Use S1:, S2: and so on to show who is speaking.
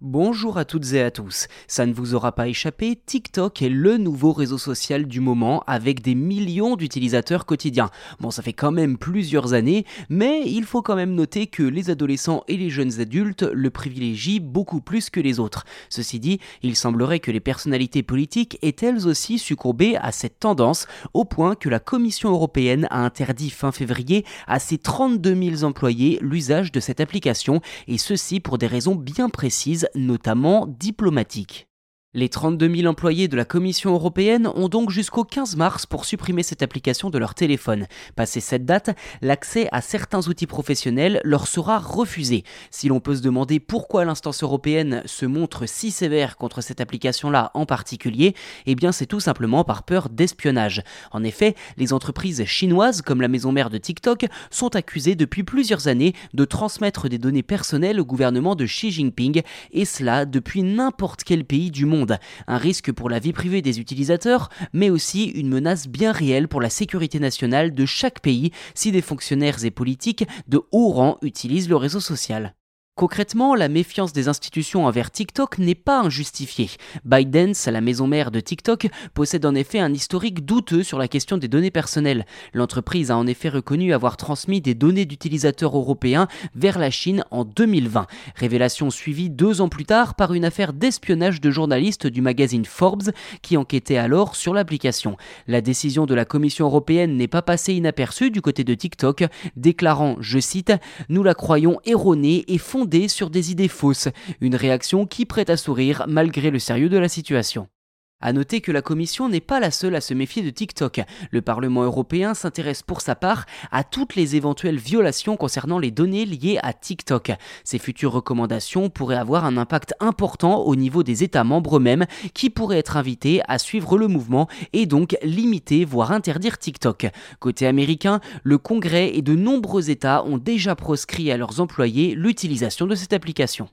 S1: Bonjour à toutes et à tous. Ça ne vous aura pas échappé, TikTok est le nouveau réseau social du moment avec des millions d'utilisateurs quotidiens. Bon, ça fait quand même plusieurs années, mais il faut quand même noter que les adolescents et les jeunes adultes le privilégient beaucoup plus que les autres. Ceci dit, il semblerait que les personnalités politiques aient elles aussi succombé à cette tendance, au point que la Commission européenne a interdit fin février à ses 32 000 employés l'usage de cette application, et ceci pour des raisons bien précises notamment diplomatiques. Les 32 000 employés de la Commission européenne ont donc jusqu'au 15 mars pour supprimer cette application de leur téléphone. Passé cette date, l'accès à certains outils professionnels leur sera refusé. Si l'on peut se demander pourquoi l'instance européenne se montre si sévère contre cette application-là en particulier, eh bien c'est tout simplement par peur d'espionnage. En effet, les entreprises chinoises comme la maison mère de TikTok sont accusées depuis plusieurs années de transmettre des données personnelles au gouvernement de Xi Jinping, et cela depuis n'importe quel pays du monde un risque pour la vie privée des utilisateurs, mais aussi une menace bien réelle pour la sécurité nationale de chaque pays si des fonctionnaires et politiques de haut rang utilisent le réseau social. Concrètement, la méfiance des institutions envers TikTok n'est pas injustifiée. ByteDance, la maison mère de TikTok, possède en effet un historique douteux sur la question des données personnelles. L'entreprise a en effet reconnu avoir transmis des données d'utilisateurs européens vers la Chine en 2020. Révélation suivie deux ans plus tard par une affaire d'espionnage de journalistes du magazine Forbes qui enquêtait alors sur l'application. La décision de la Commission européenne n'est pas passée inaperçue du côté de TikTok, déclarant, je cite, Nous la croyons erronée et fondée sur des idées fausses, une réaction qui prête à sourire malgré le sérieux de la situation. A noter que la Commission n'est pas la seule à se méfier de TikTok. Le Parlement européen s'intéresse pour sa part à toutes les éventuelles violations concernant les données liées à TikTok. Ces futures recommandations pourraient avoir un impact important au niveau des États membres eux-mêmes qui pourraient être invités à suivre le mouvement et donc limiter voire interdire TikTok. Côté américain, le Congrès et de nombreux États ont déjà proscrit à leurs employés l'utilisation de cette application.